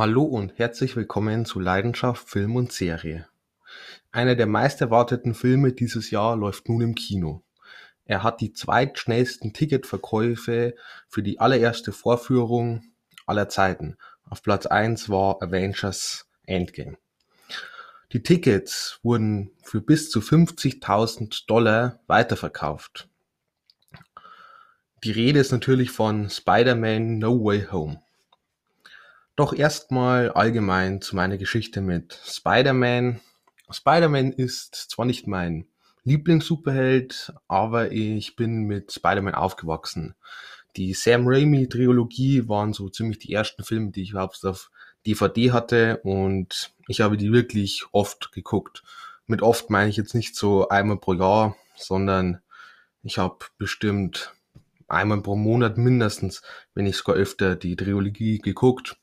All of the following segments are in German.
Hallo und herzlich willkommen zu Leidenschaft Film und Serie. Einer der meist erwarteten Filme dieses Jahr läuft nun im Kino. Er hat die zweitschnellsten Ticketverkäufe für die allererste Vorführung aller Zeiten. Auf Platz 1 war Avengers Endgame. Die Tickets wurden für bis zu 50.000 Dollar weiterverkauft. Die Rede ist natürlich von Spider-Man No Way Home. Doch erstmal allgemein zu meiner Geschichte mit Spider-Man. Spider-Man ist zwar nicht mein Lieblings-Superheld, aber ich bin mit Spider-Man aufgewachsen. Die Sam Raimi-Trilogie waren so ziemlich die ersten Filme, die ich überhaupt auf DVD hatte und ich habe die wirklich oft geguckt. Mit oft meine ich jetzt nicht so einmal pro Jahr, sondern ich habe bestimmt einmal pro Monat mindestens, wenn nicht sogar öfter, die Trilogie geguckt.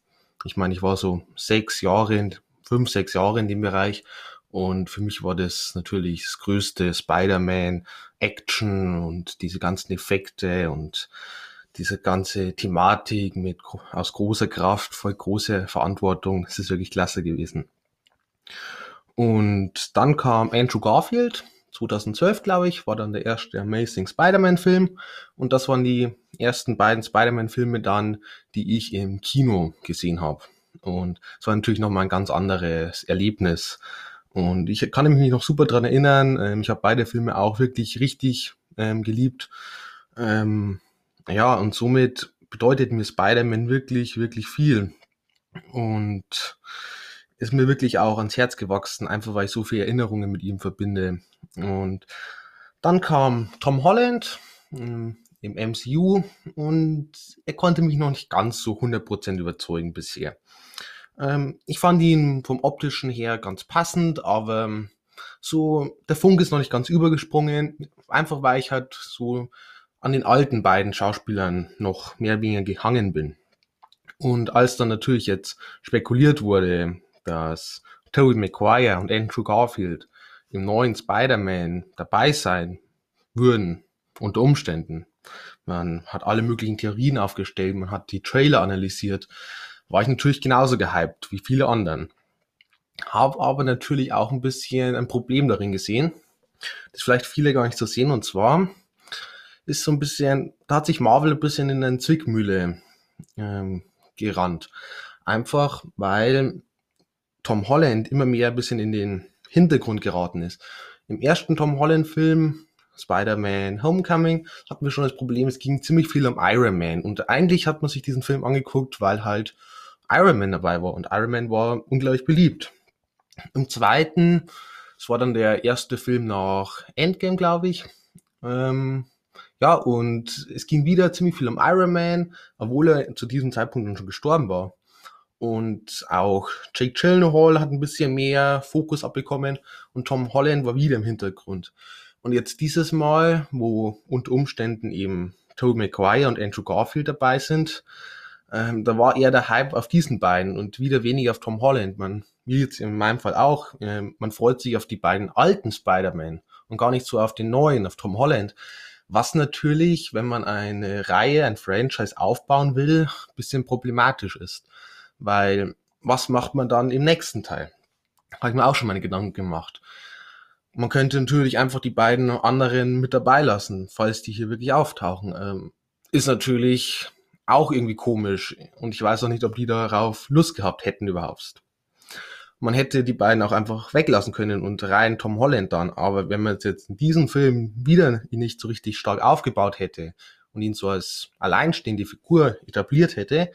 Ich meine, ich war so sechs Jahre, fünf, sechs Jahre in dem Bereich und für mich war das natürlich das größte Spider-Man Action und diese ganzen Effekte und diese ganze Thematik mit aus großer Kraft, voll große Verantwortung. Das ist wirklich klasse gewesen. Und dann kam Andrew Garfield, 2012 glaube ich, war dann der erste Amazing Spider-Man Film. Und das waren die ersten beiden Spider-Man Filme dann, die ich im Kino gesehen habe. Und es war natürlich nochmal ein ganz anderes Erlebnis. Und ich kann mich noch super dran erinnern. Ähm, ich habe beide Filme auch wirklich richtig ähm, geliebt. Ähm, ja, und somit bedeutet mir Spider-Man wirklich, wirklich viel. Und ist mir wirklich auch ans Herz gewachsen, einfach weil ich so viele Erinnerungen mit ihm verbinde. Und dann kam Tom Holland ähm, im MCU und er konnte mich noch nicht ganz so 100% überzeugen bisher. Ähm, ich fand ihn vom optischen her ganz passend, aber ähm, so der Funk ist noch nicht ganz übergesprungen, einfach weil ich halt so an den alten beiden Schauspielern noch mehr oder weniger gehangen bin. Und als dann natürlich jetzt spekuliert wurde, dass Tobey Maguire und Andrew Garfield im neuen Spider-Man dabei sein würden, unter Umständen. Man hat alle möglichen Theorien aufgestellt, man hat die Trailer analysiert, war ich natürlich genauso gehypt wie viele anderen. Habe aber natürlich auch ein bisschen ein Problem darin gesehen, das vielleicht viele gar nicht so sehen, und zwar ist so ein bisschen, da hat sich Marvel ein bisschen in eine Zwickmühle ähm, gerannt. Einfach weil Tom Holland immer mehr ein bisschen in den Hintergrund geraten ist. Im ersten Tom Holland-Film, Spider-Man Homecoming, hatten wir schon das Problem, es ging ziemlich viel um Iron Man. Und eigentlich hat man sich diesen Film angeguckt, weil halt Iron Man dabei war. Und Iron Man war unglaublich beliebt. Im zweiten, es war dann der erste Film nach Endgame, glaube ich. Ähm, ja, und es ging wieder ziemlich viel um Iron Man, obwohl er zu diesem Zeitpunkt schon gestorben war. Und auch Jake Gyllenhaal hat ein bisschen mehr Fokus abbekommen und Tom Holland war wieder im Hintergrund. Und jetzt dieses Mal, wo unter Umständen eben Tobey Maguire und Andrew Garfield dabei sind, ähm, da war eher der Hype auf diesen beiden und wieder weniger auf Tom Holland. Man, wie jetzt in meinem Fall auch, äh, man freut sich auf die beiden alten Spider-Man und gar nicht so auf den neuen, auf Tom Holland. Was natürlich, wenn man eine Reihe, ein Franchise aufbauen will, bisschen problematisch ist. Weil was macht man dann im nächsten Teil? Habe ich mir auch schon meine Gedanken gemacht. Man könnte natürlich einfach die beiden anderen mit dabei lassen, falls die hier wirklich auftauchen. Ähm, ist natürlich auch irgendwie komisch und ich weiß auch nicht, ob die darauf Lust gehabt hätten überhaupt. Man hätte die beiden auch einfach weglassen können und rein Tom Holland dann, aber wenn man jetzt in diesem Film wieder ihn nicht so richtig stark aufgebaut hätte und ihn so als alleinstehende Figur etabliert hätte,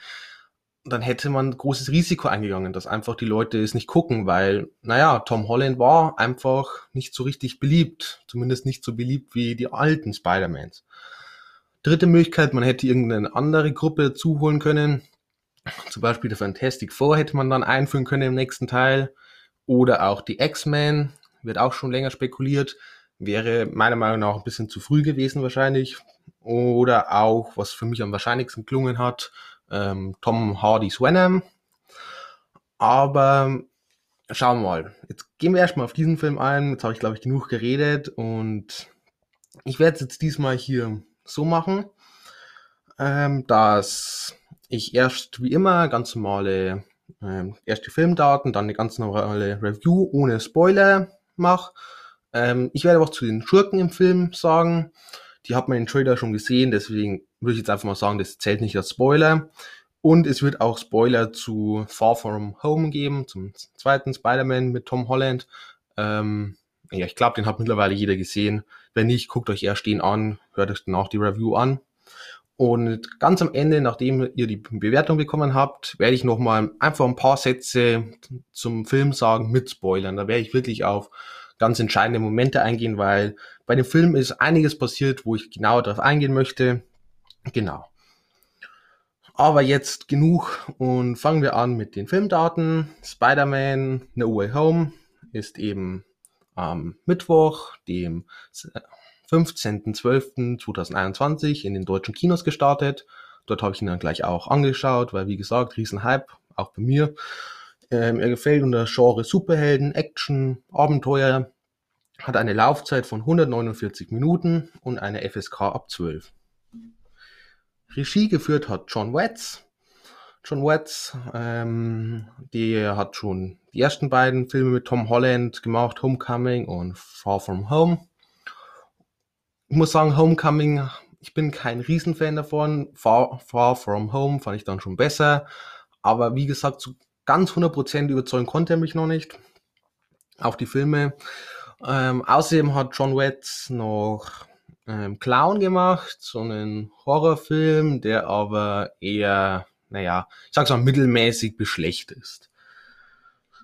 dann hätte man großes Risiko eingegangen, dass einfach die Leute es nicht gucken, weil, naja, Tom Holland war einfach nicht so richtig beliebt, zumindest nicht so beliebt wie die alten Spider-Mans. Dritte Möglichkeit, man hätte irgendeine andere Gruppe zuholen können, zum Beispiel der Fantastic Four hätte man dann einführen können im nächsten Teil. Oder auch die X-Men, wird auch schon länger spekuliert. Wäre meiner Meinung nach ein bisschen zu früh gewesen wahrscheinlich. Oder auch, was für mich am wahrscheinlichsten gelungen hat, ähm, Tom Hardy's Venom. Aber schauen wir mal. Jetzt gehen wir erstmal auf diesen Film ein. Jetzt habe ich, glaube ich, genug geredet und ich werde es jetzt diesmal hier so machen, ähm, dass ich erst wie immer ganz normale ähm, erst Filmdaten, dann eine ganz normale Review ohne Spoiler mache. Ähm, ich werde auch zu den Schurken im Film sagen. Die hat man den Trailer schon gesehen, deswegen würde ich jetzt einfach mal sagen, das zählt nicht als Spoiler. Und es wird auch Spoiler zu Far From Home geben, zum zweiten Spider-Man mit Tom Holland. Ähm, ja, ich glaube, den hat mittlerweile jeder gesehen. Wenn nicht, guckt euch erst den an, hört euch dann auch die Review an. Und ganz am Ende, nachdem ihr die Bewertung bekommen habt, werde ich nochmal einfach ein paar Sätze zum Film sagen mit Spoilern. Da werde ich wirklich auf ganz entscheidende Momente eingehen, weil bei dem Film ist einiges passiert, wo ich genauer darauf eingehen möchte. Genau. Aber jetzt genug und fangen wir an mit den Filmdaten. Spider-Man No Way Home ist eben am Mittwoch, dem 15.12.2021 in den deutschen Kinos gestartet. Dort habe ich ihn dann gleich auch angeschaut, weil wie gesagt, Riesenhype, auch bei mir. Ähm, er gefällt unter Genre Superhelden, Action, Abenteuer, hat eine Laufzeit von 149 Minuten und eine FSK ab 12. Regie geführt hat John Watts. John Watts, ähm, der hat schon die ersten beiden Filme mit Tom Holland gemacht, Homecoming und Far From Home. Ich muss sagen, Homecoming, ich bin kein Riesenfan davon. Far, Far From Home fand ich dann schon besser. Aber wie gesagt, so ganz 100% überzeugen konnte er mich noch nicht. Auch die Filme. Ähm, außerdem hat John Watts noch ähm, Clown gemacht, so einen Horrorfilm, der aber eher, naja, ich sag's mal, mittelmäßig beschlecht ist.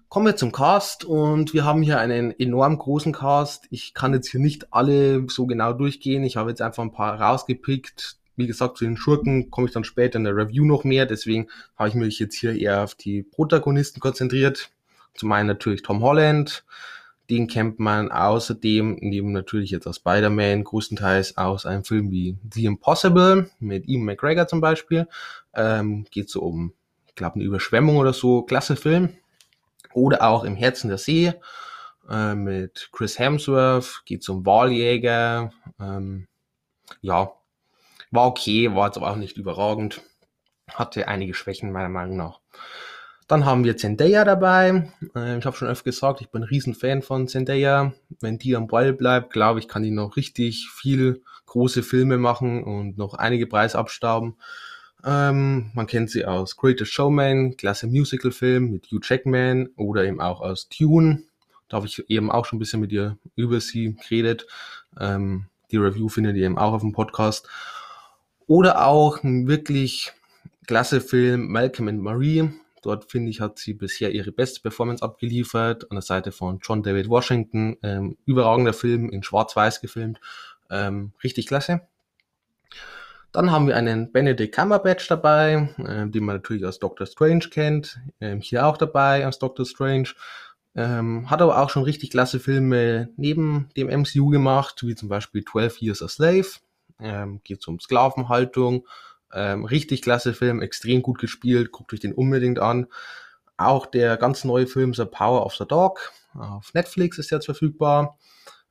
Kommen wir zum Cast und wir haben hier einen enorm großen Cast. Ich kann jetzt hier nicht alle so genau durchgehen. Ich habe jetzt einfach ein paar rausgepickt. Wie gesagt, zu den Schurken komme ich dann später in der Review noch mehr. Deswegen habe ich mich jetzt hier eher auf die Protagonisten konzentriert. Zum einen natürlich Tom Holland, den kennt man außerdem neben natürlich jetzt aus Spider-Man größtenteils aus einem Film wie The Impossible mit Ian McGregor zum Beispiel. Ähm, geht so um, ich glaube, eine Überschwemmung oder so. Klasse Film. Oder auch Im Herzen der See äh, mit Chris Hemsworth. Geht zum Wahljäger. Ähm, ja, war okay, war jetzt aber auch nicht überragend. Hatte einige Schwächen meiner Meinung nach. Dann haben wir Zendaya dabei. Äh, ich habe schon öfter gesagt, ich bin ein Riesenfan von Zendaya. Wenn die am Ball bleibt, glaube ich, kann die noch richtig viel große Filme machen und noch einige Preise abstauben. Ähm, man kennt sie aus Greatest Showman, klasse Musical-Film mit Hugh Jackman oder eben auch aus Tune. Da habe ich eben auch schon ein bisschen mit ihr über sie geredet. Ähm, die Review findet ihr eben auch auf dem Podcast. Oder auch ein wirklich klasse Film Malcolm and Marie Dort finde ich, hat sie bisher ihre beste Performance abgeliefert. An der Seite von John David Washington. Ähm, überragender Film, in Schwarz-Weiß gefilmt. Ähm, richtig klasse. Dann haben wir einen Benedict Cumberbatch dabei, äh, den man natürlich als Doctor Strange kennt. Ähm, hier auch dabei als Doctor Strange. Ähm, hat aber auch schon richtig klasse Filme neben dem MCU gemacht, wie zum Beispiel 12 Years a Slave. Ähm, geht um Sklavenhaltung ähm, richtig klasse Film, extrem gut gespielt, guckt euch den unbedingt an. Auch der ganz neue Film The Power of the Dog auf Netflix ist jetzt verfügbar.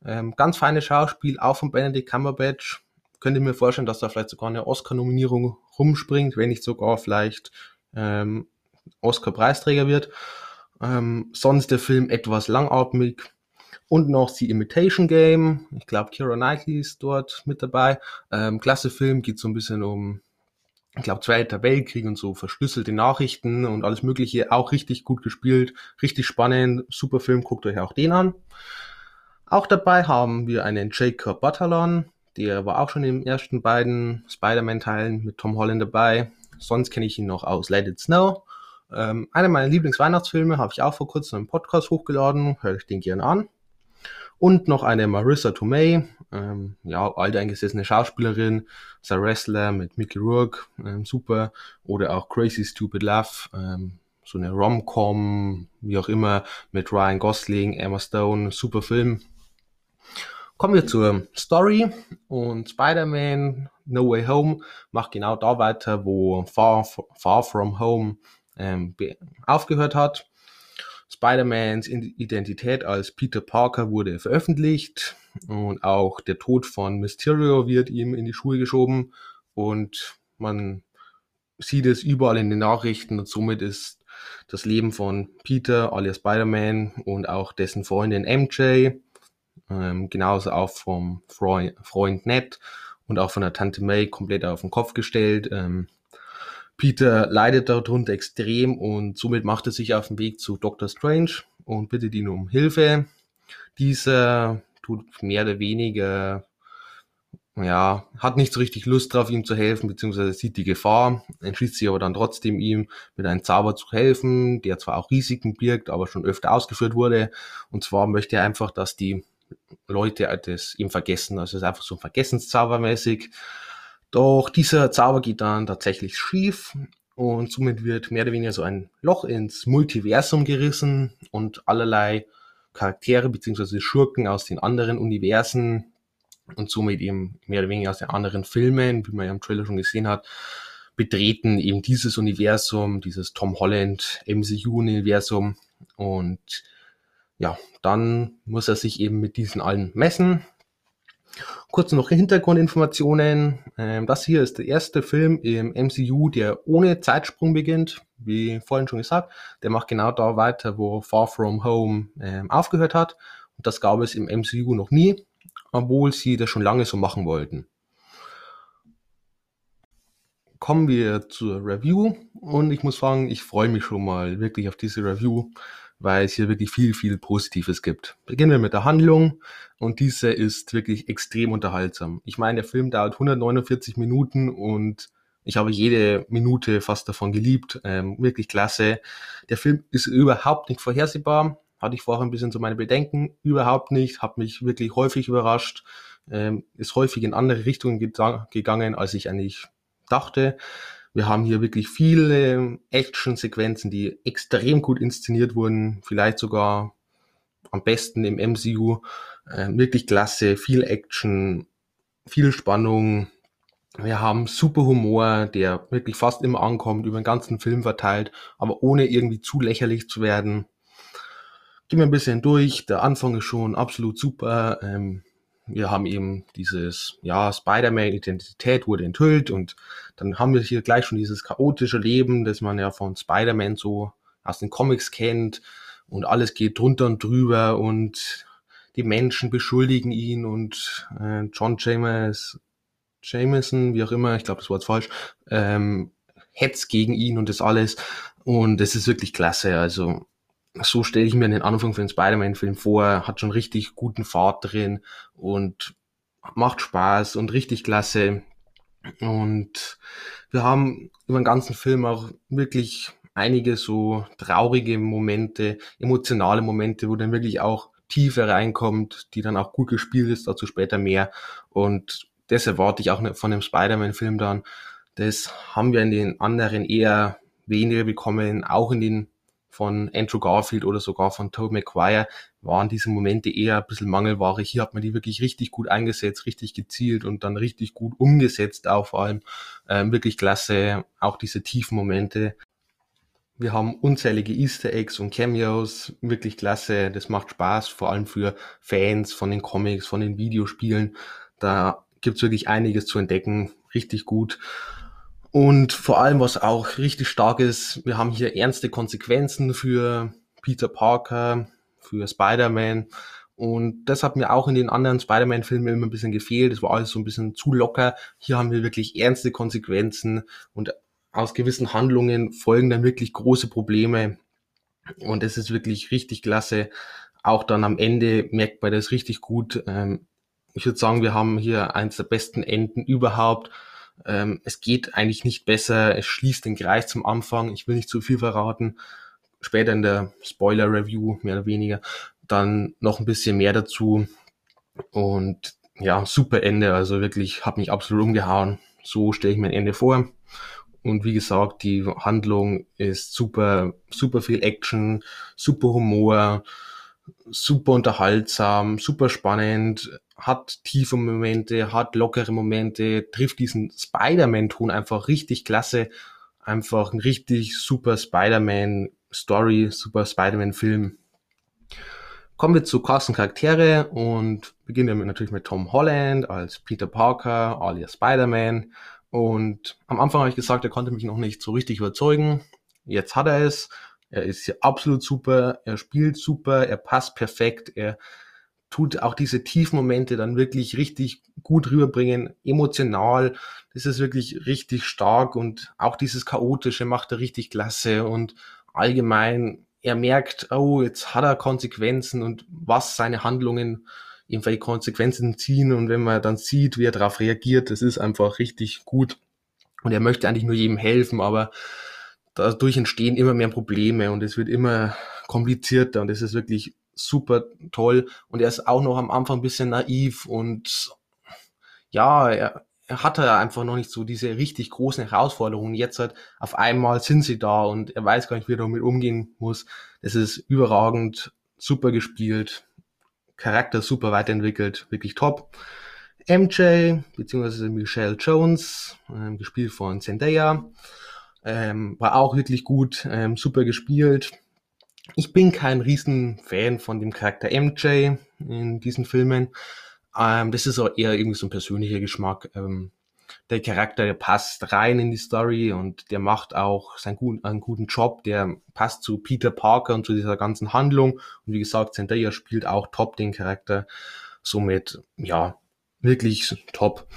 Ähm, ganz feines Schauspiel, auch von Benedict Cumberbatch. Könnt ihr mir vorstellen, dass da vielleicht sogar eine Oscar-Nominierung rumspringt, wenn nicht sogar vielleicht ähm, Oscar-Preisträger wird. Ähm, sonst der Film etwas langatmig. Und noch The Imitation Game. Ich glaube, Kira Knightley ist dort mit dabei. Ähm, klasse Film, geht so ein bisschen um ich glaube, Zweiter Weltkrieg und so, verschlüsselte Nachrichten und alles Mögliche, auch richtig gut gespielt, richtig spannend, super Film, guckt euch auch den an. Auch dabei haben wir einen Jacob Batalon, der war auch schon in den ersten beiden Spider-Man-Teilen mit Tom Holland dabei. Sonst kenne ich ihn noch aus Let It Snow. Ähm, einer meiner Lieblingsweihnachtsfilme habe ich auch vor kurzem im Podcast hochgeladen, hört euch den gerne an. Und noch eine Marissa Tomei, ähm, ja, alteingesessene Schauspielerin, Sarah Wrestler mit Mickey Rourke, ähm, super. Oder auch Crazy Stupid Love, ähm, so eine Rom-Com, wie auch immer, mit Ryan Gosling, Emma Stone, super Film. Kommen wir zur Story und Spider-Man No Way Home macht genau da weiter, wo Far, Far From Home ähm, aufgehört hat. Spider-Mans Identität als Peter Parker wurde veröffentlicht und auch der Tod von Mysterio wird ihm in die Schuhe geschoben und man sieht es überall in den Nachrichten und somit ist das Leben von Peter alias Spider-Man und auch dessen Freundin MJ, ähm, genauso auch vom Freund, Ned und auch von der Tante May komplett auf den Kopf gestellt. Ähm, Peter leidet darunter extrem und somit macht er sich auf den Weg zu Dr. Strange und bittet ihn um Hilfe. Dieser tut mehr oder weniger, ja, hat nicht so richtig Lust drauf, ihm zu helfen, beziehungsweise sieht die Gefahr, entschließt sich aber dann trotzdem ihm mit einem Zauber zu helfen, der zwar auch Risiken birgt, aber schon öfter ausgeführt wurde. Und zwar möchte er einfach, dass die Leute das ihm vergessen. Also es ist einfach so Vergessenszaubermäßig. Doch dieser Zauber geht dann tatsächlich schief und somit wird mehr oder weniger so ein Loch ins Multiversum gerissen und allerlei Charaktere bzw. Schurken aus den anderen Universen und somit eben mehr oder weniger aus den anderen Filmen, wie man ja im Trailer schon gesehen hat, betreten eben dieses Universum, dieses Tom Holland MCU-Universum und ja, dann muss er sich eben mit diesen allen messen. Kurz noch Hintergrundinformationen. Ähm, das hier ist der erste Film im MCU, der ohne Zeitsprung beginnt. Wie vorhin schon gesagt, der macht genau da weiter, wo Far From Home ähm, aufgehört hat. Und das gab es im MCU noch nie, obwohl sie das schon lange so machen wollten. Kommen wir zur Review und ich muss sagen, ich freue mich schon mal wirklich auf diese Review weil es hier wirklich viel, viel Positives gibt. Beginnen wir mit der Handlung und diese ist wirklich extrem unterhaltsam. Ich meine, der Film dauert 149 Minuten und ich habe jede Minute fast davon geliebt. Ähm, wirklich klasse. Der Film ist überhaupt nicht vorhersehbar. Hatte ich vorher ein bisschen so meine Bedenken. Überhaupt nicht. Hat mich wirklich häufig überrascht. Ähm, ist häufig in andere Richtungen gegangen, als ich eigentlich dachte. Wir haben hier wirklich viele Action-Sequenzen, die extrem gut inszeniert wurden, vielleicht sogar am besten im MCU. Äh, wirklich klasse, viel Action, viel Spannung. Wir haben super Humor, der wirklich fast immer ankommt, über den ganzen Film verteilt, aber ohne irgendwie zu lächerlich zu werden. Gehen wir ein bisschen durch. Der Anfang ist schon absolut super. Ähm, wir haben eben dieses, ja, Spider-Man-Identität wurde enthüllt und dann haben wir hier gleich schon dieses chaotische Leben, das man ja von Spider-Man so aus den Comics kennt und alles geht drunter und drüber und die Menschen beschuldigen ihn und äh, John James, Jameson, wie auch immer, ich glaube, das jetzt falsch, ähm, hetzt gegen ihn und das alles und es ist wirklich klasse, also so stelle ich mir den Anfang für den Spider-Man-Film vor, hat schon richtig guten Fahrt drin und macht Spaß und richtig klasse. Und wir haben über den ganzen Film auch wirklich einige so traurige Momente, emotionale Momente, wo dann wirklich auch Tiefe reinkommt, die dann auch gut gespielt ist, dazu später mehr. Und das erwarte ich auch von dem Spider-Man-Film dann. Das haben wir in den anderen eher weniger bekommen, auch in den von Andrew Garfield oder sogar von Tobey Maguire waren diese Momente eher ein bisschen Mangelware. Hier hat man die wirklich richtig gut eingesetzt, richtig gezielt und dann richtig gut umgesetzt auch vor allem. Ähm, wirklich klasse, auch diese tiefen Momente. Wir haben unzählige Easter Eggs und Cameos, wirklich klasse. Das macht Spaß, vor allem für Fans von den Comics, von den Videospielen. Da gibt's wirklich einiges zu entdecken, richtig gut. Und vor allem, was auch richtig stark ist, wir haben hier ernste Konsequenzen für Peter Parker, für Spider-Man. Und das hat mir auch in den anderen Spider-Man-Filmen immer ein bisschen gefehlt. Es war alles so ein bisschen zu locker. Hier haben wir wirklich ernste Konsequenzen und aus gewissen Handlungen folgen dann wirklich große Probleme. Und es ist wirklich richtig klasse. Auch dann am Ende merkt man das richtig gut. Ähm, ich würde sagen, wir haben hier eins der besten Enden überhaupt. Ähm, es geht eigentlich nicht besser. Es schließt den Kreis zum Anfang. Ich will nicht zu viel verraten. Später in der Spoiler-Review, mehr oder weniger, dann noch ein bisschen mehr dazu. Und ja, super Ende. Also wirklich, hat mich absolut umgehauen. So stelle ich mir ein Ende vor. Und wie gesagt, die Handlung ist super, super viel Action, super Humor, super unterhaltsam, super spannend hat tiefe Momente, hat lockere Momente, trifft diesen Spider-Man-Ton einfach richtig klasse. Einfach ein richtig super Spider-Man-Story, super Spider-Man-Film. Kommen wir zu Cast Charaktere und beginnen wir natürlich mit Tom Holland als Peter Parker, alias Spider-Man. Und am Anfang habe ich gesagt, er konnte mich noch nicht so richtig überzeugen. Jetzt hat er es. Er ist hier absolut super, er spielt super, er passt perfekt, er tut auch diese Tiefmomente dann wirklich richtig gut rüberbringen, emotional. Das ist wirklich richtig stark und auch dieses Chaotische macht er richtig klasse und allgemein, er merkt, oh, jetzt hat er Konsequenzen und was seine Handlungen irgendwelche Konsequenzen ziehen und wenn man dann sieht, wie er darauf reagiert, das ist einfach richtig gut und er möchte eigentlich nur jedem helfen, aber dadurch entstehen immer mehr Probleme und es wird immer komplizierter und es ist wirklich super toll. Und er ist auch noch am Anfang ein bisschen naiv und ja, er, er hatte einfach noch nicht so diese richtig großen Herausforderungen. Jetzt halt auf einmal sind sie da und er weiß gar nicht, wie er damit umgehen muss. Das ist überragend, super gespielt, Charakter super weiterentwickelt, wirklich top. MJ, beziehungsweise Michelle Jones, ähm, gespielt von Zendaya, ähm, war auch wirklich gut, ähm, super gespielt. Ich bin kein Riesenfan von dem Charakter MJ in diesen Filmen. Ähm, das ist auch eher irgendwie so ein persönlicher Geschmack. Ähm, der Charakter, der passt rein in die Story und der macht auch seinen guten, einen guten Job. Der passt zu Peter Parker und zu dieser ganzen Handlung. Und wie gesagt, Zendaya spielt auch top den Charakter. Somit, ja, wirklich top.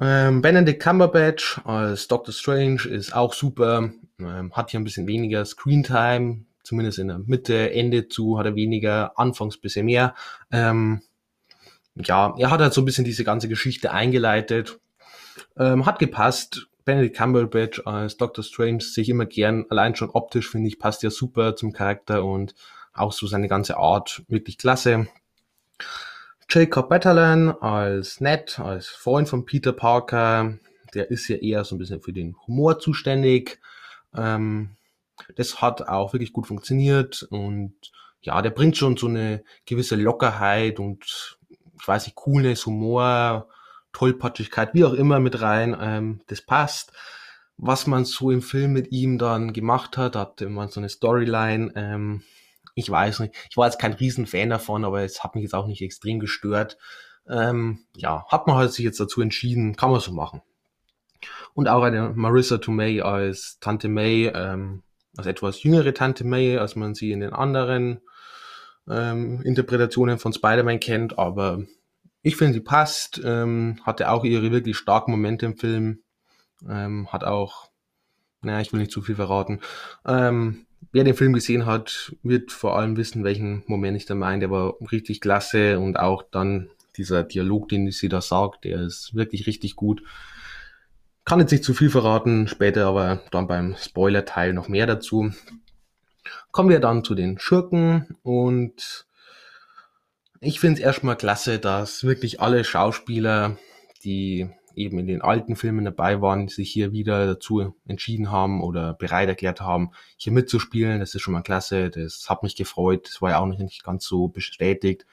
Ähm, Benedict Cumberbatch als Doctor Strange ist auch super. Ähm, hat hier ein bisschen weniger Screentime, zumindest in der Mitte, Ende zu hat er weniger, anfangs bisschen mehr. Ähm, ja, er hat halt so ein bisschen diese ganze Geschichte eingeleitet. Ähm, hat gepasst. Benedict Cumberbatch als Doctor Strange sehe ich immer gern. Allein schon optisch finde ich, passt ja super zum Charakter und auch so seine ganze Art wirklich klasse. Jacob Batalon als Ned, als Freund von Peter Parker. Der ist ja eher so ein bisschen für den Humor zuständig. Ähm, das hat auch wirklich gut funktioniert und ja, der bringt schon so eine gewisse Lockerheit und ich weiß nicht, Coolness, Humor, Tollpatschigkeit, wie auch immer mit rein. Ähm, das passt. Was man so im Film mit ihm dann gemacht hat, hatte man so eine Storyline. Ähm, ich weiß nicht, ich war jetzt kein Riesenfan davon, aber es hat mich jetzt auch nicht extrem gestört. Ähm, ja, hat man halt sich jetzt dazu entschieden, kann man so machen. Und auch eine Marissa Tomei als Tante May, ähm, als etwas jüngere Tante May, als man sie in den anderen ähm, Interpretationen von Spider-Man kennt, aber ich finde, sie passt, ähm, hatte auch ihre wirklich starken Momente im Film, ähm, hat auch, naja, ich will nicht zu viel verraten. Ähm, wer den Film gesehen hat, wird vor allem wissen, welchen Moment ich da meine. Der war richtig klasse und auch dann dieser Dialog, den sie da sagt, der ist wirklich richtig gut. Kann jetzt nicht zu viel verraten, später aber dann beim Spoiler-Teil noch mehr dazu. Kommen wir dann zu den Schurken und ich finde es erstmal klasse, dass wirklich alle Schauspieler, die eben in den alten Filmen dabei waren, sich hier wieder dazu entschieden haben oder bereit erklärt haben, hier mitzuspielen. Das ist schon mal klasse. Das hat mich gefreut. Das war ja auch noch nicht ganz so bestätigt.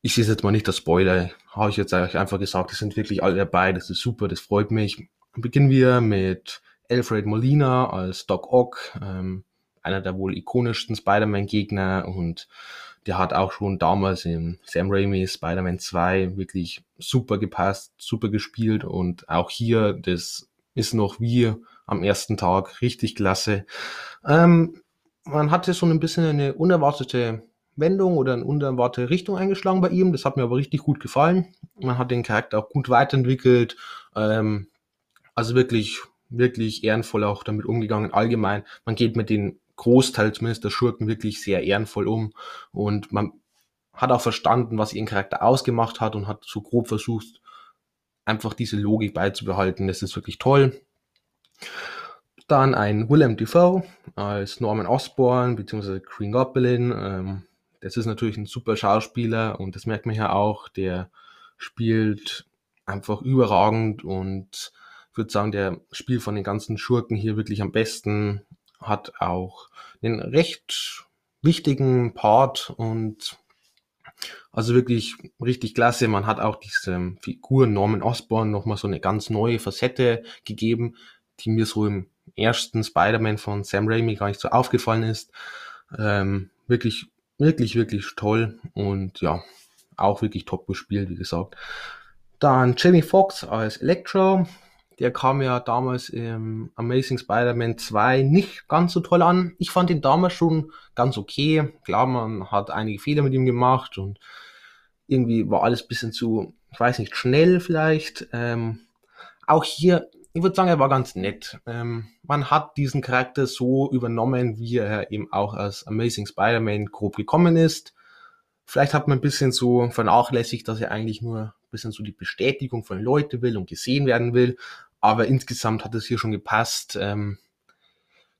Ich sehe jetzt mal nicht das Spoiler. Habe ich jetzt eigentlich einfach gesagt, es sind wirklich alle dabei. Das ist super. Das freut mich. Beginnen wir mit Alfred Molina als Doc Ock, ähm, einer der wohl ikonischsten Spider-Man-Gegner und der hat auch schon damals in Sam Raimi Spider-Man 2 wirklich super gepasst, super gespielt und auch hier, das ist noch wie am ersten Tag richtig klasse. Ähm, man hatte so ein bisschen eine unerwartete Wendung oder eine unerwartete Richtung eingeschlagen bei ihm. Das hat mir aber richtig gut gefallen. Man hat den Charakter auch gut weiterentwickelt. Ähm, also wirklich, wirklich ehrenvoll auch damit umgegangen. Allgemein, man geht mit den Großteil zumindest der Schurken wirklich sehr ehrenvoll um und man hat auch verstanden, was ihren Charakter ausgemacht hat und hat so grob versucht, einfach diese Logik beizubehalten. Das ist wirklich toll. Dann ein Willem Dafoe als Norman Osborn bzw. Green Goblin. Ähm, das ist natürlich ein super Schauspieler und das merkt man ja auch. Der spielt einfach überragend und ich würde sagen, der spielt von den ganzen Schurken hier wirklich am besten hat auch einen recht wichtigen Part und also wirklich richtig klasse. Man hat auch diese Figur Norman Osborn nochmal so eine ganz neue Facette gegeben, die mir so im ersten Spider-Man von Sam Raimi gar nicht so aufgefallen ist. Ähm, wirklich, wirklich, wirklich toll und ja, auch wirklich top gespielt, wie gesagt. Dann Jamie Foxx als Electro, Der kam ja damals im Amazing Spider-Man 2 nicht ganz so toll an. Ich fand ihn damals schon ganz okay. Klar, man hat einige Fehler mit ihm gemacht und irgendwie war alles bisschen zu, ich weiß nicht, schnell vielleicht. Ähm, auch hier, ich würde sagen, er war ganz nett. Ähm, man hat diesen Charakter so übernommen, wie er eben auch als Amazing Spider-Man grob gekommen ist. Vielleicht hat man ein bisschen so vernachlässigt, dass er eigentlich nur ein bisschen so die Bestätigung von Leuten will und gesehen werden will. Aber insgesamt hat es hier schon gepasst. Ähm,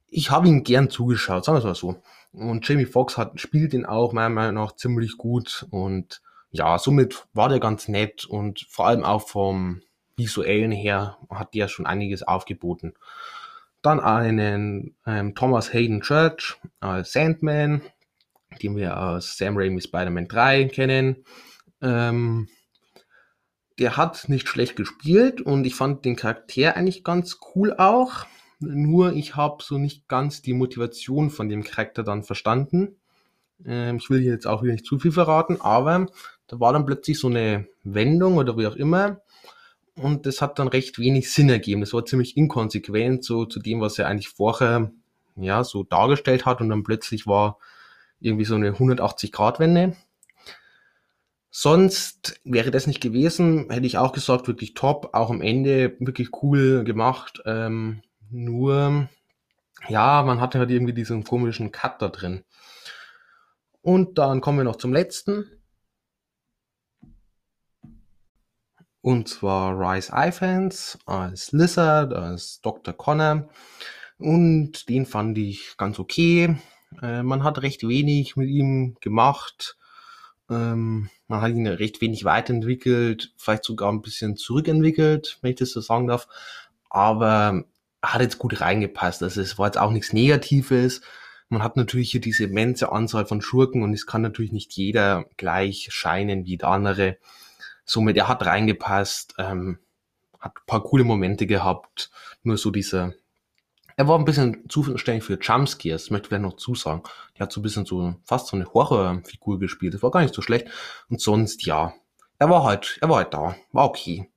ich habe ihn gern zugeschaut, sagen wir es mal so. Und Jamie Foxx hat, spielt ihn auch meiner Meinung nach ziemlich gut. Und ja, somit war der ganz nett und vor allem auch vom visuellen her hat der schon einiges aufgeboten. Dann einen ähm, Thomas Hayden Church als Sandman, den wir aus Sam Raimi Spider-Man 3 kennen. Ähm, der hat nicht schlecht gespielt und ich fand den Charakter eigentlich ganz cool auch. Nur ich habe so nicht ganz die Motivation von dem Charakter dann verstanden. Ähm, ich will hier jetzt auch wieder nicht zu viel verraten, aber da war dann plötzlich so eine Wendung oder wie auch immer. Und das hat dann recht wenig Sinn ergeben. Das war ziemlich inkonsequent so zu dem, was er eigentlich vorher ja so dargestellt hat. Und dann plötzlich war irgendwie so eine 180-Grad-Wende. Sonst wäre das nicht gewesen, hätte ich auch gesagt, wirklich top, auch am Ende wirklich cool gemacht. Ähm, nur, ja, man hatte halt irgendwie diesen komischen Cut da drin. Und dann kommen wir noch zum letzten. Und zwar Rise Ifans als Lizard, als Dr. Connor. Und den fand ich ganz okay. Äh, man hat recht wenig mit ihm gemacht. Ähm, man hat ihn recht wenig weiterentwickelt, vielleicht sogar ein bisschen zurückentwickelt, wenn ich das so sagen darf. Aber hat jetzt gut reingepasst. Also es war jetzt auch nichts Negatives. Man hat natürlich hier diese immense Anzahl von Schurken und es kann natürlich nicht jeder gleich scheinen wie der andere. Somit, er hat reingepasst, ähm, hat paar coole Momente gehabt. Nur so dieser er war ein bisschen zuständig für Jumpscares, möchte ich noch zusagen. Der hat so ein bisschen so, fast so eine Horrorfigur gespielt. Das war gar nicht so schlecht. Und sonst, ja, er war halt, er war halt da. War okay.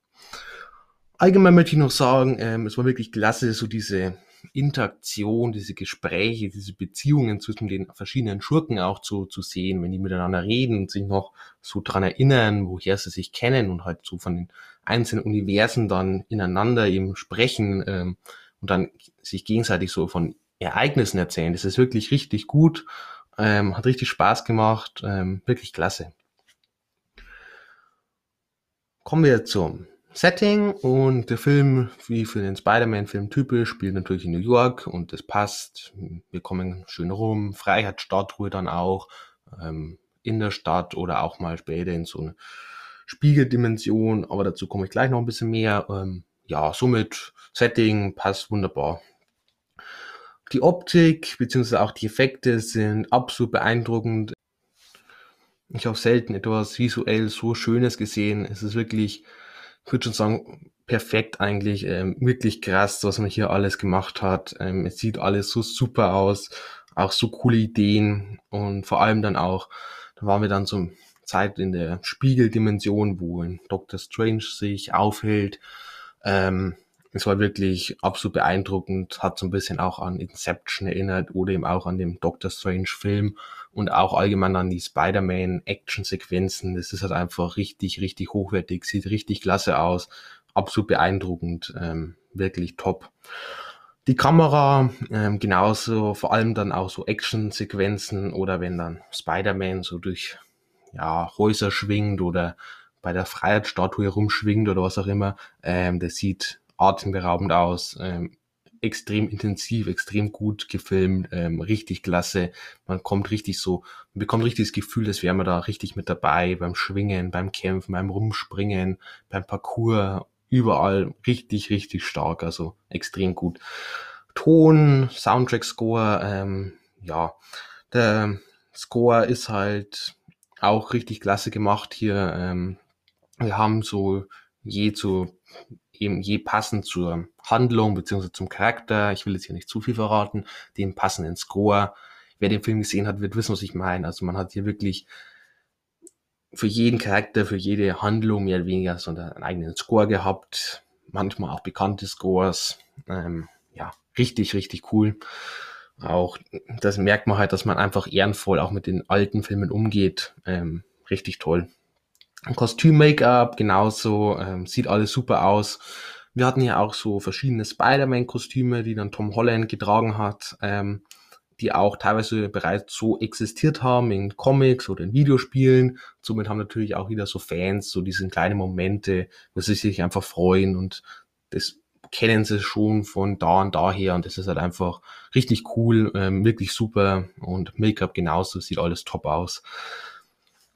Allgemein möchte ich noch sagen, ähm, es war wirklich klasse, so diese Interaktion, diese Gespräche, diese Beziehungen zwischen den verschiedenen Schurken auch zu, zu sehen, wenn die miteinander reden und sich noch so dran erinnern, woher sie sich kennen und halt so von den einzelnen Universen dann ineinander eben sprechen. Ähm, und dann sich gegenseitig so von Ereignissen erzählen. Das ist wirklich richtig gut, ähm, hat richtig Spaß gemacht, ähm, wirklich klasse. Kommen wir zum Setting und der Film, wie für den Spider-Man-Film typisch, spielt natürlich in New York und das passt. Wir kommen schön rum, Freiheitsstatue dann auch ähm, in der Stadt oder auch mal später in so eine Spiegeldimension, aber dazu komme ich gleich noch ein bisschen mehr. Ähm, ja, somit Setting passt wunderbar. Die Optik bzw. auch die Effekte sind absolut beeindruckend. Ich habe selten etwas visuell so Schönes gesehen. Es ist wirklich, ich würde schon sagen, perfekt eigentlich. Ähm, wirklich krass, was man hier alles gemacht hat. Ähm, es sieht alles so super aus. Auch so coole Ideen. Und vor allem dann auch, da waren wir dann so Zeit in der Spiegeldimension, wo ein Doctor Strange sich aufhält. Ähm, es war wirklich absolut beeindruckend, hat so ein bisschen auch an Inception erinnert oder eben auch an den Doctor Strange Film und auch allgemein an die Spider-Man Action Sequenzen. Das ist halt einfach richtig, richtig hochwertig, sieht richtig klasse aus, absolut beeindruckend, ähm, wirklich top. Die Kamera, ähm, genauso, vor allem dann auch so Action-Sequenzen oder wenn dann Spider-Man so durch ja, Häuser schwingt oder bei der Freiheitsstatue rumschwingt oder was auch immer, ähm, das sieht atemberaubend aus. Ähm, extrem intensiv, extrem gut gefilmt, ähm, richtig klasse. Man kommt richtig so, man bekommt richtig das Gefühl, dass wäre man da richtig mit dabei beim Schwingen, beim Kämpfen, beim Rumspringen, beim Parcours, überall richtig, richtig stark, also extrem gut. Ton, Soundtrack Score, ähm, ja, der Score ist halt auch richtig klasse gemacht hier. Ähm, wir haben so je zu eben je passend zur Handlung beziehungsweise zum Charakter, ich will jetzt hier nicht zu viel verraten, den passenden Score. Wer den Film gesehen hat, wird wissen, was ich meine. Also man hat hier wirklich für jeden Charakter, für jede Handlung mehr oder weniger so einen eigenen Score gehabt. manchmal auch bekannte Scores. Ähm, ja, richtig, richtig cool. Auch das merkt man halt, dass man einfach ehrenvoll auch mit den alten Filmen umgeht. Ähm, richtig toll. Kostüm-Make-up genauso, ähm, sieht alles super aus. Wir hatten ja auch so verschiedene Spider-Man-Kostüme, die dann Tom Holland getragen hat, ähm, die auch teilweise bereits so existiert haben in Comics oder in Videospielen. Somit haben natürlich auch wieder so Fans so diese kleinen Momente, wo sie sich einfach freuen und das kennen sie schon von da und daher und das ist halt einfach richtig cool, ähm, wirklich super und Make-up genauso, sieht alles top aus.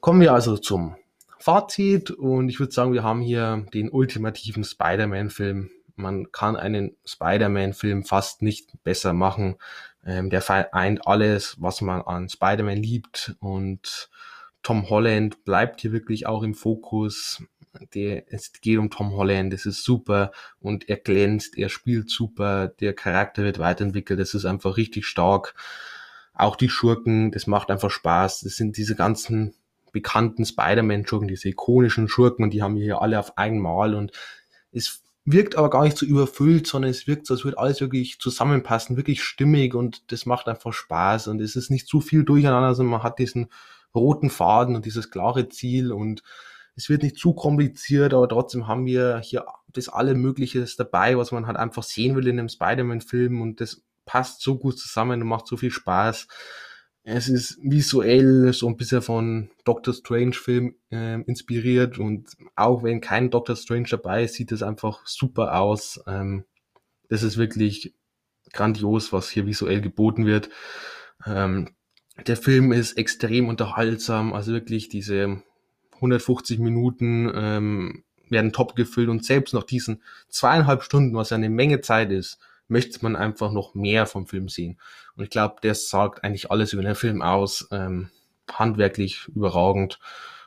Kommen wir also zum Fazit und ich würde sagen, wir haben hier den ultimativen Spider-Man-Film. Man kann einen Spider-Man-Film fast nicht besser machen. Ähm, der vereint alles, was man an Spider-Man liebt und Tom Holland bleibt hier wirklich auch im Fokus. Der, es geht um Tom Holland, das ist super und er glänzt, er spielt super, der Charakter wird weiterentwickelt, das ist einfach richtig stark. Auch die Schurken, das macht einfach Spaß. Das sind diese ganzen bekannten Spider-Man-Schurken, diese ikonischen Schurken und die haben wir hier alle auf einmal und es wirkt aber gar nicht so überfüllt, sondern es wirkt so, als würde alles wirklich zusammenpassen, wirklich stimmig und das macht einfach Spaß und es ist nicht zu viel durcheinander, sondern man hat diesen roten Faden und dieses klare Ziel und es wird nicht zu kompliziert, aber trotzdem haben wir hier das alle Mögliches dabei, was man halt einfach sehen will in einem Spider-Man-Film und das passt so gut zusammen und macht so viel Spaß. Es ist visuell so ein bisschen von Doctor Strange Film äh, inspiriert und auch wenn kein Doctor Strange dabei ist, sieht es einfach super aus. Ähm, das ist wirklich grandios, was hier visuell geboten wird. Ähm, der Film ist extrem unterhaltsam, also wirklich diese 150 Minuten ähm, werden top gefüllt und selbst nach diesen zweieinhalb Stunden, was ja eine Menge Zeit ist, möchte man einfach noch mehr vom Film sehen. Und ich glaube, das sagt eigentlich alles über den Film aus. Ähm, handwerklich überragend,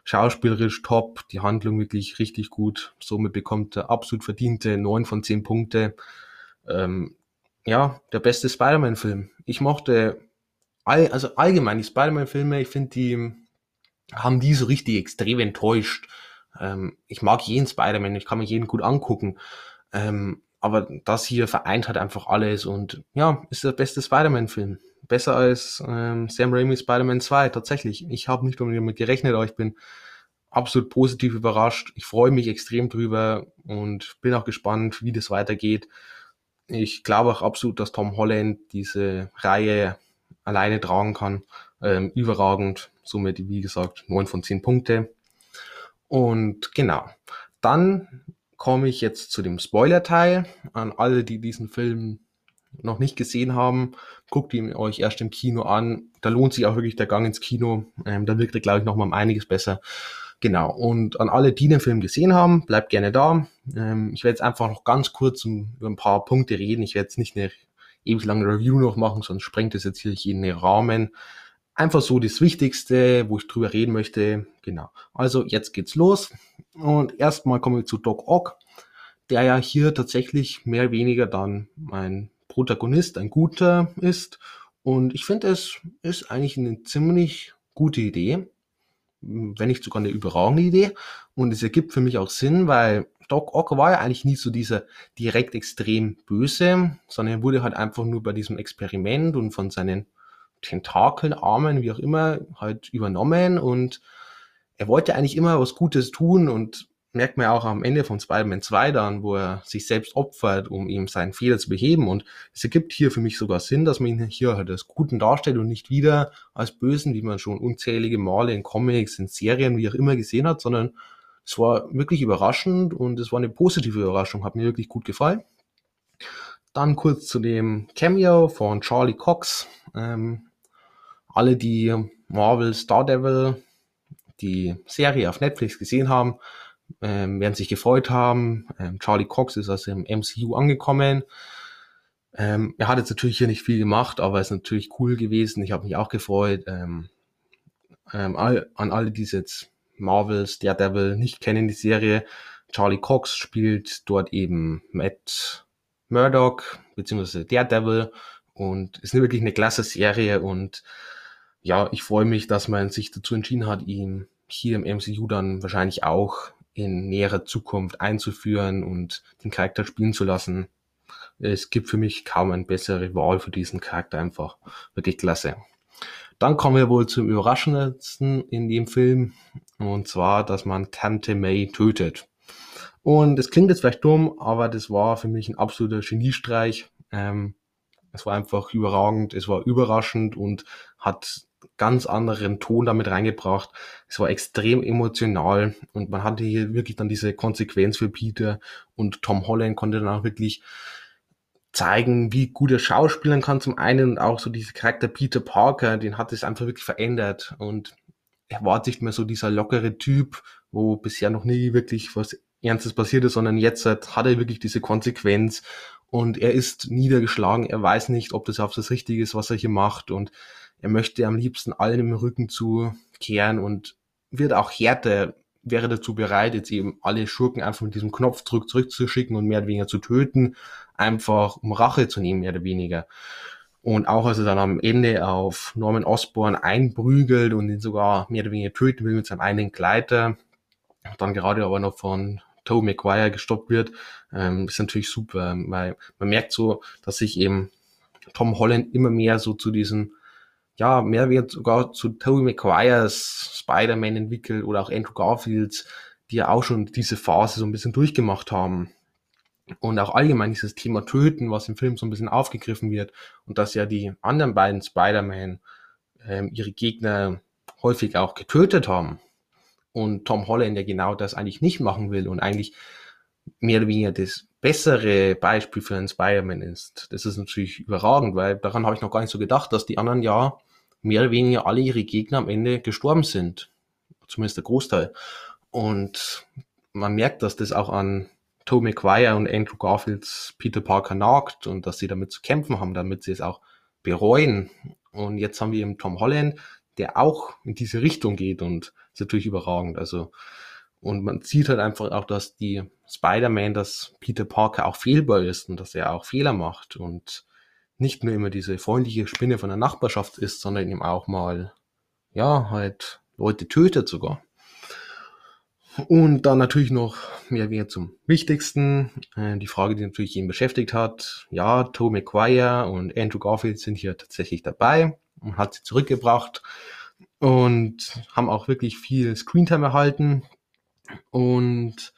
schauspielerisch top, die Handlung wirklich richtig gut. Somit bekommt er absolut verdiente neun von zehn Punkte. Ähm, ja, der beste Spider-Man-Film. Ich mochte, all, also allgemein die Spider-Man-Filme, ich finde, die haben die so richtig extrem enttäuscht. Ähm, ich mag jeden Spider-Man, ich kann mir jeden gut angucken. Ähm, aber das hier vereint halt einfach alles und ja, ist der beste Spider-Man-Film. Besser als ähm, Sam Raimi Spider-Man 2, tatsächlich. Ich habe nicht damit gerechnet, aber ich bin absolut positiv überrascht. Ich freue mich extrem drüber und bin auch gespannt, wie das weitergeht. Ich glaube auch absolut, dass Tom Holland diese Reihe alleine tragen kann. Ähm, überragend. Somit, wie gesagt, 9 von 10 Punkte. Und genau. Dann komme ich jetzt zu dem Spoiler-Teil. An alle, die diesen Film noch nicht gesehen haben, guckt ihn euch erst im Kino an. Da lohnt sich auch wirklich der Gang ins Kino. Ähm, da wirkt er, glaube ich, noch mal um einiges besser. Genau. Und an alle, die den Film gesehen haben, bleibt gerne da. Ähm, ich werde jetzt einfach noch ganz kurz um, über ein paar Punkte reden. Ich werde jetzt nicht eine ewig lange Review noch machen, sonst sprengt es jetzt hier jeden Rahmen. Einfach so das Wichtigste, wo ich drüber reden möchte. Genau. Also jetzt geht's los. Und erstmal kommen wir zu Doc Ock, der ja hier tatsächlich mehr oder weniger dann ein Protagonist, ein guter ist. Und ich finde, es ist eigentlich eine ziemlich gute Idee, wenn nicht sogar eine überragende Idee. Und es ergibt für mich auch Sinn, weil Doc Ock war ja eigentlich nie so dieser direkt extrem böse, sondern er wurde halt einfach nur bei diesem Experiment und von seinen Tentakeln, Armen, wie auch immer, halt übernommen und er wollte eigentlich immer was Gutes tun und merkt man ja auch am Ende von Spider-Man 2 dann, wo er sich selbst opfert, um ihm seinen Fehler zu beheben. Und es ergibt hier für mich sogar Sinn, dass man ihn hier halt als Guten darstellt und nicht wieder als Bösen, wie man schon unzählige Male in Comics, in Serien, wie auch immer gesehen hat, sondern es war wirklich überraschend und es war eine positive Überraschung, hat mir wirklich gut gefallen. Dann kurz zu dem Cameo von Charlie Cox. Ähm, alle, die Marvel Star Devil, die Serie auf Netflix gesehen haben, ähm, werden sich gefreut haben. Ähm, Charlie Cox ist also im MCU angekommen. Ähm, er hat jetzt natürlich hier nicht viel gemacht, aber ist natürlich cool gewesen. Ich habe mich auch gefreut. Ähm, ähm, all, an alle, die jetzt Marvels Daredevil nicht kennen, die Serie. Charlie Cox spielt dort eben Matt Murdock, beziehungsweise Daredevil und ist wirklich eine klasse Serie und ja, ich freue mich, dass man sich dazu entschieden hat, ihn hier im MCU dann wahrscheinlich auch in näherer Zukunft einzuführen und den Charakter spielen zu lassen. Es gibt für mich kaum eine bessere Wahl für diesen Charakter einfach. Wirklich klasse. Dann kommen wir wohl zum überraschendsten in dem Film. Und zwar, dass man Tante May tötet. Und das klingt jetzt vielleicht dumm, aber das war für mich ein absoluter Geniestreich. Ähm, es war einfach überragend, es war überraschend und hat ganz anderen Ton damit reingebracht. Es war extrem emotional und man hatte hier wirklich dann diese Konsequenz für Peter und Tom Holland konnte dann auch wirklich zeigen, wie gut er schauspielen kann zum einen und auch so dieser Charakter Peter Parker, den hat es einfach wirklich verändert und er war nicht mehr so dieser lockere Typ, wo bisher noch nie wirklich was Ernstes passiert ist, sondern jetzt hat er wirklich diese Konsequenz und er ist niedergeschlagen, er weiß nicht, ob das auf das Richtige ist, was er hier macht und er möchte am liebsten allen im Rücken zukehren und wird auch härter, wäre dazu bereit, jetzt eben alle Schurken einfach mit diesem Knopfdruck zurückzuschicken und mehr oder weniger zu töten, einfach um Rache zu nehmen, mehr oder weniger. Und auch als er dann am Ende auf Norman Osborn einprügelt und ihn sogar mehr oder weniger töten will mit seinem einen Gleiter, dann gerade aber noch von Toe McGuire gestoppt wird, ähm, ist natürlich super, weil man merkt so, dass sich eben Tom Holland immer mehr so zu diesem, ja, mehr wird sogar zu Tobey McGuires Spider-Man entwickelt oder auch Andrew Garfields, die ja auch schon diese Phase so ein bisschen durchgemacht haben. Und auch allgemein dieses Thema Töten, was im Film so ein bisschen aufgegriffen wird und dass ja die anderen beiden Spider-Man ähm, ihre Gegner häufig auch getötet haben und Tom Holland ja genau das eigentlich nicht machen will und eigentlich mehr oder weniger das bessere Beispiel für einen Spider-Man ist. Das ist natürlich überragend, weil daran habe ich noch gar nicht so gedacht, dass die anderen ja mehr oder weniger alle ihre Gegner am Ende gestorben sind. Zumindest der Großteil. Und man merkt, dass das auch an Tobey Maguire und Andrew Garfields Peter Parker nagt und dass sie damit zu kämpfen haben, damit sie es auch bereuen. Und jetzt haben wir eben Tom Holland, der auch in diese Richtung geht und ist natürlich überragend. Also, und man sieht halt einfach auch, dass die Spider-Man, dass Peter Parker auch fehlbar ist und dass er auch Fehler macht und nicht nur immer diese freundliche Spinne von der Nachbarschaft ist, sondern eben auch mal, ja, halt Leute tötet sogar. Und dann natürlich noch mehr wieder zum Wichtigsten. Äh, die Frage, die natürlich ihn beschäftigt hat. Ja, Toe McGuire und Andrew Garfield sind hier tatsächlich dabei und hat sie zurückgebracht und haben auch wirklich viel Screentime erhalten. Und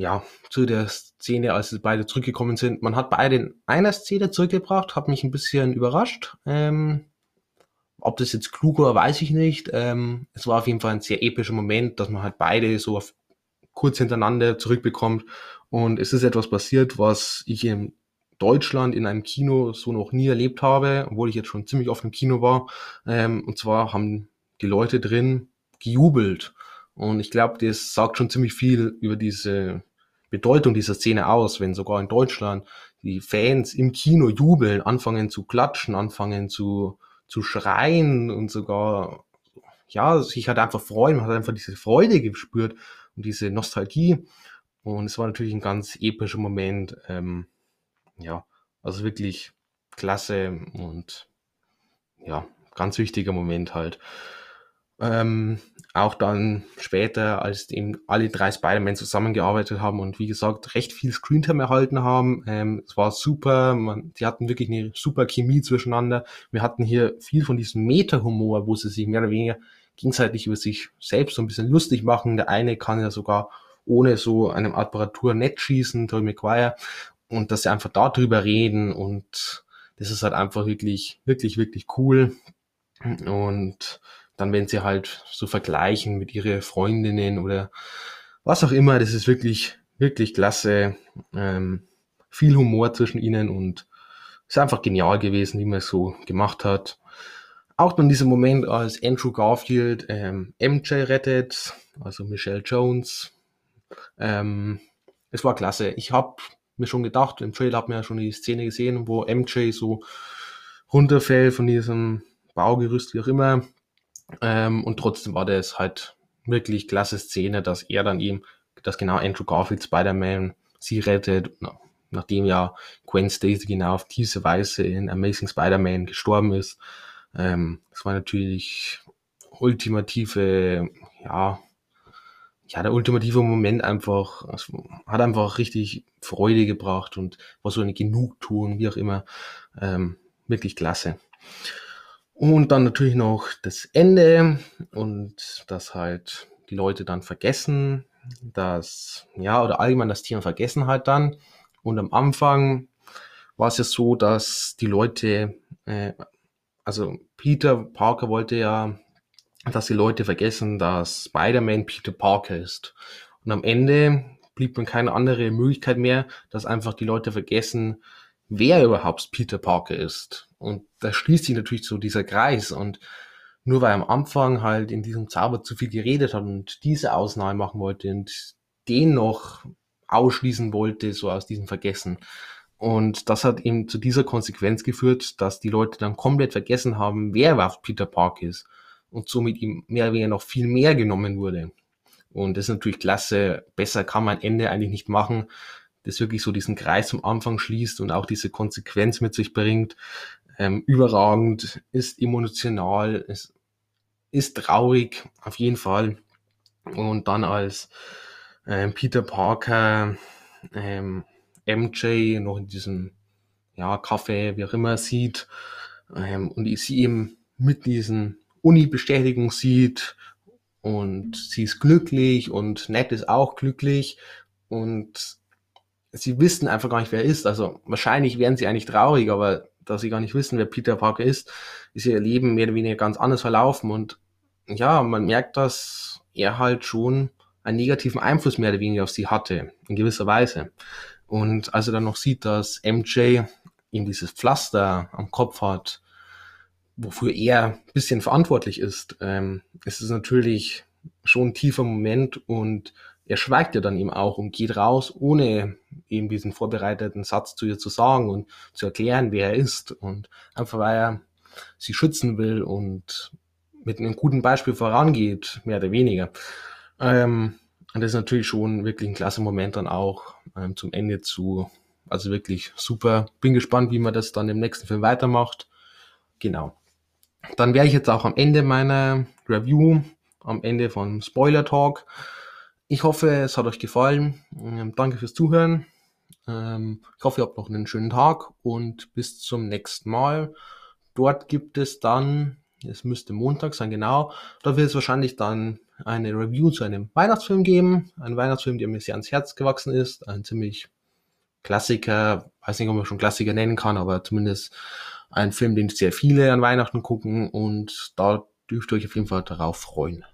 ja, zu der Szene, als sie beide zurückgekommen sind. Man hat beide in einer Szene zurückgebracht, hat mich ein bisschen überrascht. Ähm, ob das jetzt klug war, weiß ich nicht. Ähm, es war auf jeden Fall ein sehr epischer Moment, dass man halt beide so kurz hintereinander zurückbekommt. Und es ist etwas passiert, was ich in Deutschland in einem Kino so noch nie erlebt habe, obwohl ich jetzt schon ziemlich oft im Kino war. Ähm, und zwar haben die Leute drin gejubelt. Und ich glaube, das sagt schon ziemlich viel über diese Bedeutung dieser Szene aus, wenn sogar in Deutschland die Fans im Kino jubeln, anfangen zu klatschen, anfangen zu, zu schreien und sogar, ja, sich halt einfach freuen, man hat einfach diese Freude gespürt und diese Nostalgie. Und es war natürlich ein ganz epischer Moment. Ähm, ja, also wirklich klasse und ja, ganz wichtiger Moment halt. Ähm, auch dann später, als eben alle drei Spider-Man zusammengearbeitet haben und wie gesagt recht viel Screentime erhalten haben. Ähm, es war super, man, die hatten wirklich eine super Chemie zwischeneinander. Wir hatten hier viel von diesem Meta-Humor, wo sie sich mehr oder weniger gegenseitig über sich selbst so ein bisschen lustig machen. Der eine kann ja sogar ohne so einem Apparatur nett schießen, Tobey Maguire, und dass sie einfach darüber reden und das ist halt einfach wirklich, wirklich, wirklich cool. Und dann, wenn sie halt so vergleichen mit ihren Freundinnen oder was auch immer, das ist wirklich, wirklich klasse. Ähm, viel Humor zwischen ihnen und ist einfach genial gewesen, wie man es so gemacht hat. Auch dann dieser Moment, als Andrew Garfield ähm, MJ rettet, also Michelle Jones. Ähm, es war klasse. Ich habe mir schon gedacht, im Trailer hat man ja schon die Szene gesehen, wo MJ so runterfällt von diesem Baugerüst, wie auch immer. Ähm, und trotzdem war das halt wirklich klasse Szene, dass er dann ihm, dass genau Andrew Garfield Spider-Man sie rettet, nachdem ja Gwen Stacy genau auf diese Weise in Amazing Spider-Man gestorben ist. Ähm, das war natürlich ultimative, ja, ja, der ultimative Moment einfach, hat einfach richtig Freude gebracht und war so eine Genugtuung, wie auch immer, ähm, wirklich klasse. Und dann natürlich noch das Ende und dass halt die Leute dann vergessen, dass, ja, oder allgemein das Thema vergessen halt dann. Und am Anfang war es ja so, dass die Leute, äh, also Peter Parker wollte ja dass die Leute vergessen, dass Spider-Man Peter Parker ist. Und am Ende blieb mir keine andere Möglichkeit mehr, dass einfach die Leute vergessen, wer überhaupt Peter Parker ist. Und da schließt sich natürlich so dieser Kreis. Und nur weil am Anfang halt in diesem Zauber zu viel geredet hat und diese Ausnahme machen wollte und den noch ausschließen wollte, so aus diesem Vergessen. Und das hat eben zu dieser Konsequenz geführt, dass die Leute dann komplett vergessen haben, wer überhaupt Peter Parker ist und somit ihm mehr oder weniger noch viel mehr genommen wurde. Und das ist natürlich klasse. Besser kann man Ende eigentlich nicht machen, das wirklich so diesen Kreis zum Anfang schließt und auch diese Konsequenz mit sich bringt. Ähm, überragend, ist emotional, ist, ist traurig, auf jeden Fall. Und dann als ähm, Peter Parker, ähm, MJ noch in diesem ja, Kaffee, wie auch immer, sieht ähm, und ich sie eben mit diesen Uni-Bestätigung sieht und sie ist glücklich und Ned ist auch glücklich und sie wissen einfach gar nicht, wer er ist. Also wahrscheinlich wären sie eigentlich traurig, aber da sie gar nicht wissen, wer Peter Parker ist, ist ihr Leben mehr oder weniger ganz anders verlaufen und ja, man merkt, dass er halt schon einen negativen Einfluss mehr oder weniger auf sie hatte, in gewisser Weise. Und als er dann noch sieht, dass MJ ihm dieses Pflaster am Kopf hat, wofür er ein bisschen verantwortlich ist, ähm, ist es natürlich schon ein tiefer Moment und er schweigt ja dann eben auch und geht raus, ohne eben diesen vorbereiteten Satz zu ihr zu sagen und zu erklären, wer er ist und einfach weil er sie schützen will und mit einem guten Beispiel vorangeht, mehr oder weniger. Ähm, und das ist natürlich schon wirklich ein klasse Moment dann auch ähm, zum Ende zu. Also wirklich super. Bin gespannt, wie man das dann im nächsten Film weitermacht. Genau. Dann wäre ich jetzt auch am Ende meiner Review, am Ende von Spoiler Talk. Ich hoffe, es hat euch gefallen. Ähm, danke fürs Zuhören. Ähm, ich hoffe, ihr habt noch einen schönen Tag und bis zum nächsten Mal. Dort gibt es dann, es müsste Montag sein, genau, da wird es wahrscheinlich dann eine Review zu einem Weihnachtsfilm geben. Ein Weihnachtsfilm, der mir sehr ans Herz gewachsen ist. Ein ziemlich Klassiker, weiß nicht, ob man schon Klassiker nennen kann, aber zumindest ein Film, den sehr viele an Weihnachten gucken und da dürft ihr euch auf jeden Fall darauf freuen.